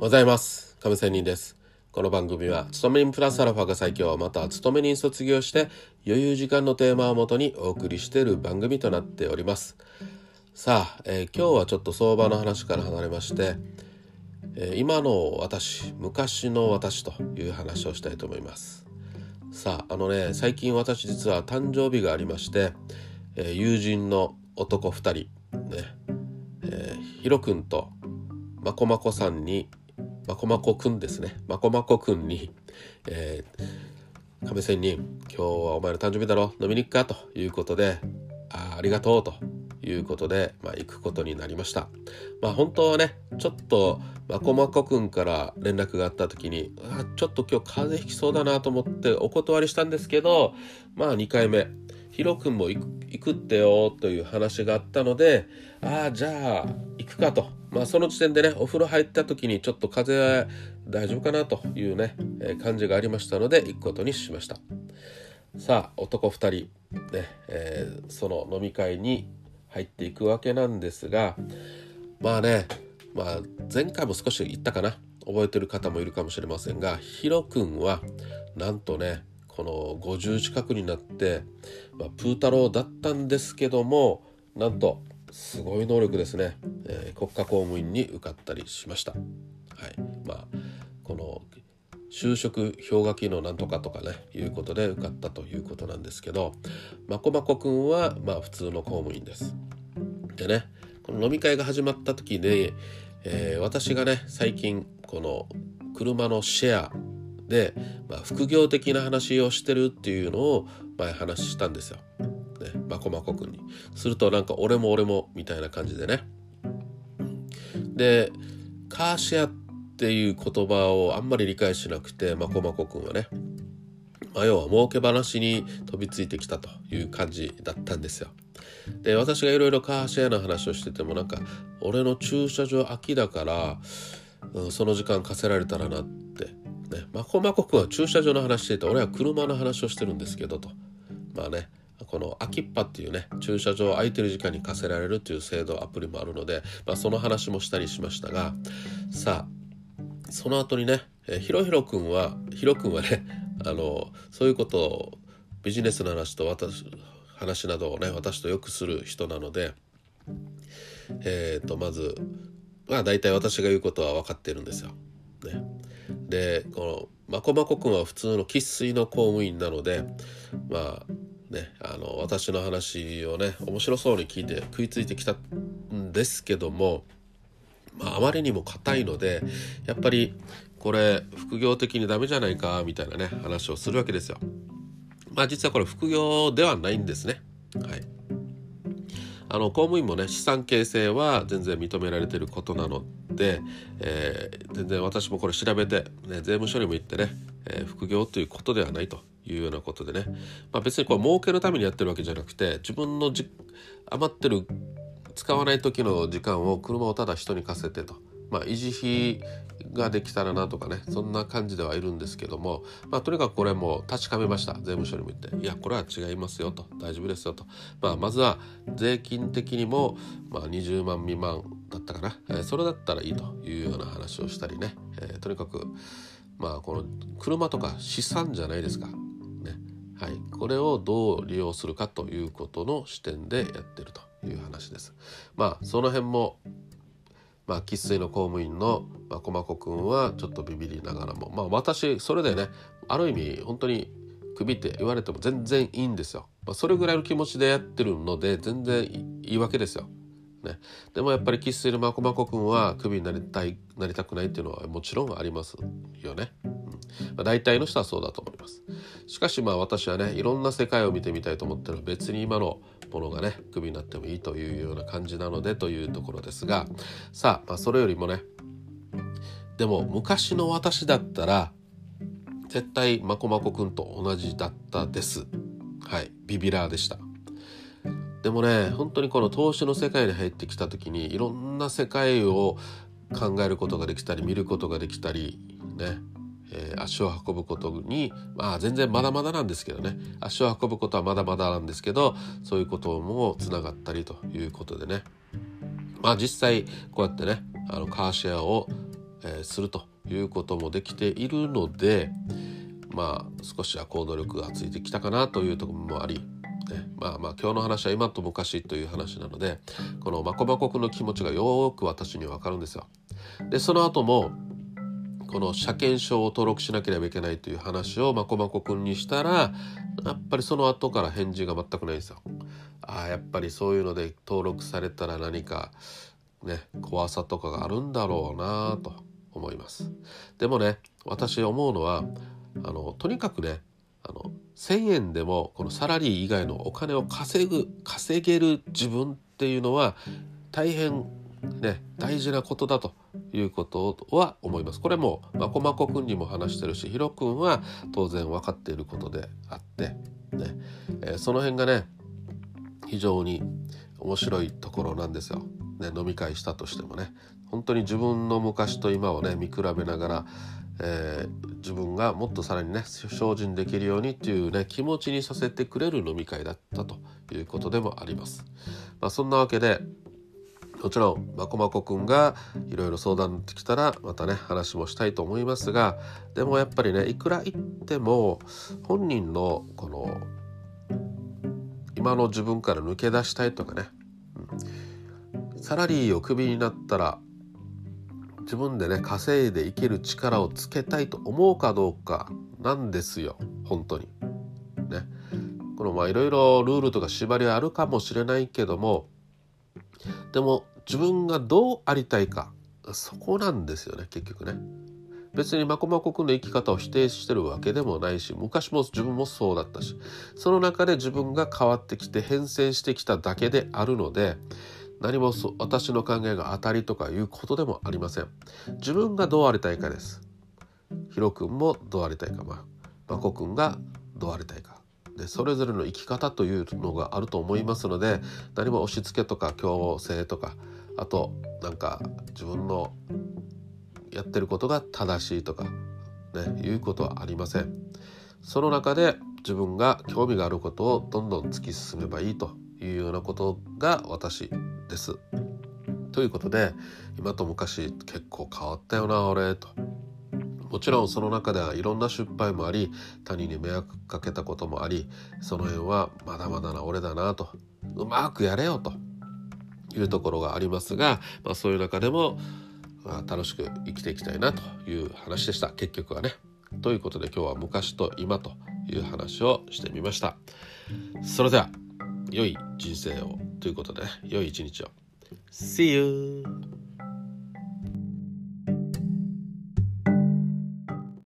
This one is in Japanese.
ございます。亀仙人です。この番組は勤め人プラスアルファが最強。または勤め人卒業して余裕時間のテーマをもとにお送りしている番組となっております。さあ、えー、今日はちょっと相場の話から離れまして、えー、今の私昔の私という話をしたいと思います。さああのね最近私実は誕生日がありまして、えー、友人の男2人ねえー、ヒロ君とまこまこさんにまこまこくんですね。まこまこくんに、えー、亀仙人今日はお前の誕生日だろ。飲みに行くか？ということであありがとうということで、まあ、行くことになりました。まあ本当はねちょっとまこまこくんから連絡があった時にあちょっと今日風邪ひきそうだなと思ってお断りしたんですけどまあ2回目。ヒロ君も行くってよという話があったのでああじゃあ行くかと。まあその時点でねお風呂入った時にちょっと風邪大丈夫かなというね、え、感じがありましたので行くことにしました。さあ男2人ね、えー、その飲み会に入っていくわけなんですがまあねまあ前回も少し言ったかな。覚えてる方もいるかもしれませんがヒロ君はなんとねこの50近くになって、まあ、プー太郎だったんですけどもなんとすごい能力ですね、えー、国家公務員に受かったりしました。はいまあ、この就職氷河期のなんとかとかねいうことで受かったということなんですけどまこまこくんはまあ普通の公務員です。でねこの飲み会が始まった時に、えー、私がね最近この車のシェアで、まあ、副業的な話をしてるっていうのを前話したんですよ。ね、まこまこくんに。するとなんか俺も俺もみたいな感じでね。で、カーシェアっていう言葉をあんまり理解しなくて、まこまこくんはね。まあ、要は儲け話に飛びついてきたという感じだったんですよ。で私がいろいろカーシェアの話をしててもなんか俺の駐車場空きだから、うん、その時間課せられたらなってね。まこまこくんは駐車場の話してて俺は車の話をしてるんですけどと。まあねこの空きっぱっていうね駐車場空いてる時間に課せられるっていう制度アプリもあるので、まあ、その話もしたりしましたがさあその後にねひろひろくんはひろくんはね あのそういうことをビジネスの話と私話などをね私とよくする人なのでえっ、ー、とまずまあ大体私が言うことは分かってるんですよ。ね、でこのまこまこくんは普通の生粋の公務員なのでまあねあの私の話をね面白そうに聞いて食いついてきたんですけども、まあ、あまりにも硬いのでやっぱりこれ副業的にダメじゃないかみたいなね話をするわけですよ。まあ実はこれ副業ではないんですね。はい。あの公務員もね資産形成は全然認められてることなので、えー、全然私もこれ調べて、ね、税務署にも行ってね、えー、副業ということではないというようなことでね、まあ、別にこれ儲けるためにやってるわけじゃなくて自分のじ余ってる使わない時の時間を車をただ人に貸せてと。まあ、維持費ができたらなとかねそんな感じではいるんですけども、まあ、とにかくこれも確かめました。税務署にも言っていやこれは違いますよと。大丈夫ですよと、まあ、まずは税金的にも、まあ、20万未満だったかな、えー、それだったらいいというような話をしたりね、えー、とにかくまあこの車とか資産じゃないですか。ね。はい、これをどう利用するかということの視点でやってるという話です。まあその辺もまあ生粋の公務員のまあ、駒子くんはちょっとビビりながらも。まあ私それでねある意味本当にクビって言われても全然いいんですよ、まあ、それぐらいの気持ちでやってるので全然いいわけですよ。ね、でもやっぱり生粋のまこまこくんはクビになりたいなりたくないっていうのはもちろんありますよね、うん。まあ、大体の人はそうだと思います。しかしまあ私はねいろんな世界を見てみたいと思ってる。別に今のものがねクビになってもいいというような感じなのでというところですがさあ、まあ、それよりもねでも昔の私だったら絶対まこまこくんと同じだったです。はいビビラーでした。でもね本当にこの投資の世界に入ってきた時にいろんな世界を考えることができたり見ることができたりねえー、足を運ぶことにまあ全然まだまだなんですけどね。足を運ぶことはまだまだなんですけどそういうこともつながったりということでね。まあ実際こうやってねあのカーシェアをえー、するということもできているのでまあ少しは行動力がついてきたかなというところもあり、まあまあ今日の話は今と昔という話なのでこのまこまこくんの気持ちがよく私には分かるんですよ。でその後もこの車検証を登録しなければいけないという話をまこまこくんにしたらやっぱりその後から返事が全くないんですよ。ああやっぱりそういうので登録されたら何かね怖さとかがあるんだろうなと思います。でもね私思うのはあのとにかくねあの1,000円でもこのサラリー以外のお金を稼ぐ稼げる自分っていうのは大変ね大事なことだということは思います。これもまこまこくんにも話してるしひろくんは当然分かっていることであってね、えー、その辺がね非常に面白いところなんですよ。ね、飲み会したとしてもね本当に自分の昔と今をね見比べながら、えー、自分がもっとさらにね精進できるようにっていうね気持ちにさせてくれる飲み会だったということでもあります。まあ、そんなわけでもちろんまこまこくんがいろいろ相談ってきたらまたね話もしたいと思いますがでもやっぱりねいくら言っても本人のこの今の自分から抜け出したいとかね、うん、サラリーをクビになったら自分でね稼いでいける力をつけたいと思うかどうかなんですよ本当に。ね。このまあいろいろルールとか縛りはあるかもしれないけどもでも自分がどうありたいかそこなんですよね結局ね。別にまこまこくんの生き方を否定してるわけでもないし昔も自分もそうだったしその中で自分が変わってきて変遷してきただけであるので何も私の考えが当たりとかいうことでもありません。自分がどうありたいかです。ヒロ君もどうありたいか。まあまこくんがどうありたいか。でそれぞれの生き方というのがあると思いますので何も押し付けとか強制とかあとなんか自分のやってることが正しいとかねいうことはありませんその中で自分が興味があることをどんどん突き進めばいいというようなことが私です。ということで今と昔結構変わったよな俺と。もちろんその中ではいろんな失敗もあり他人に迷惑かけたこともありその辺はまだまだな俺だなとうまくやれよというところがありますが、まあ、そういう中でも、まあ、楽しく生きていきたいなという話でした結局はね。ということで今日は昔と今という話をしてみました。それでは良い人生をということで、良い一日を。See you!